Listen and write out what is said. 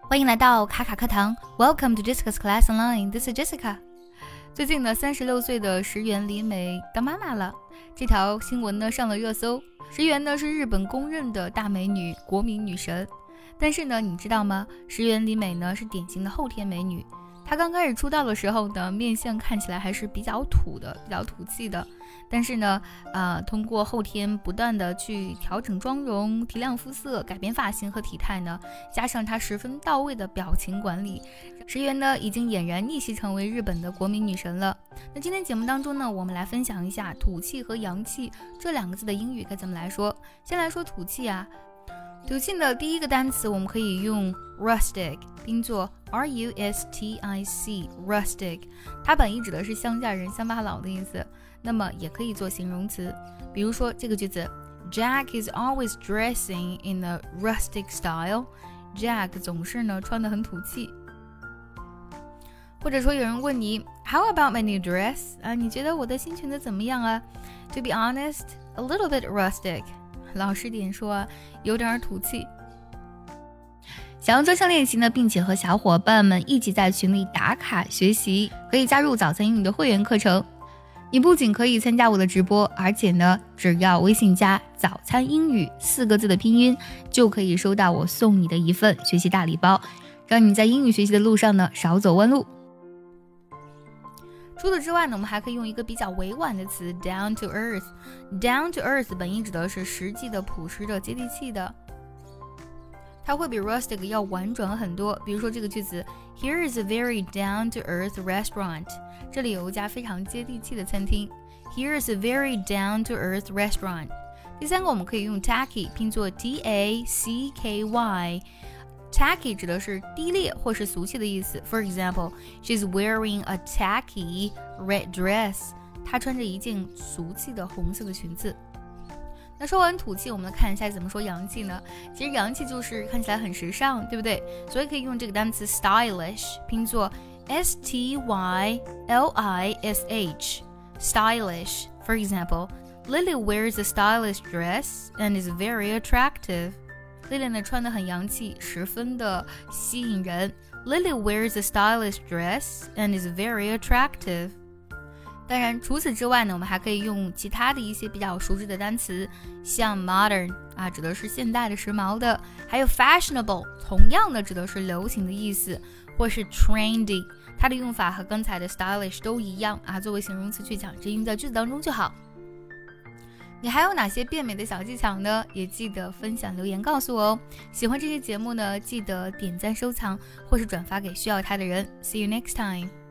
欢迎来到卡卡课堂，Welcome to Jessica's Class Online. This is Jessica. 最近呢，三十六岁的石原里美当妈妈了。这条新闻呢上了热搜。石原呢是日本公认的大美女、国民女神。但是呢，你知道吗？石原里美呢是典型的后天美女。她刚开始出道的时候呢，面相看起来还是比较土的，比较土气的。但是呢，啊，通过后天不断的去调整妆容、提亮肤色、改变发型和体态呢，加上她十分到位的表情管理，石原呢已经俨然逆袭成为日本的国民女神了。那今天节目当中呢，我们来分享一下土气和洋气这两个字的英语该怎么来说。先来说土气啊。土气的第一个单词，我们可以用 rustic，拼作 r u s t i c，rustic，它本意指的是乡下人、乡巴佬的意思。那么也可以做形容词，比如说这个句子，Jack is always dressing in a rustic style。Jack 总是呢穿的很土气。或者说有人问你，How about my new dress？啊，你觉得我的新裙子怎么样啊？To be honest，a little bit rustic。 老实点说，有点土气。想要专项练习呢，并且和小伙伴们一起在群里打卡学习，可以加入早餐英语的会员课程。你不仅可以参加我的直播，而且呢，只要微信加“早餐英语”四个字的拼音，就可以收到我送你的一份学习大礼包，让你在英语学习的路上呢少走弯路。除此之外呢，我们还可以用一个比较委婉的词 “down to earth”。down to earth 本意指的是实际的、朴实的、接地气的，它会比 rustic 要婉转很多。比如说这个句子：“Here is a very down to earth restaurant。”这里有一家非常接地气的餐厅。Here is a very down to earth restaurant。第三个我们可以用 tacky，拼作 t a c k y。Tacky 指的是低劣或是俗气的意思。For example, she's wearing a tacky red dress. 她穿着一件俗气的红色的裙子。那说完土气，我们来看一下怎么说洋气呢？其实洋气就是看起来很时尚，对不对？所以可以用这个单词 stylish，拼作 s t y l i s h。Stylish. For example, Lily wears a stylish dress and is very attractive. Lily 呢穿的很洋气，十分的吸引人。Lily wears a stylish dress and is very attractive。当然，除此之外呢，我们还可以用其他的一些比较熟知的单词，像 modern 啊，指的是现代的、时髦的；还有 fashionable，同样的指的是流行的意思；或是 trendy，它的用法和刚才的 stylish 都一样啊，作为形容词去讲，直接用在句子当中就好。你还有哪些变美的小技巧呢？也记得分享留言告诉我哦。喜欢这期节目呢，记得点赞、收藏或是转发给需要它的人。See you next time.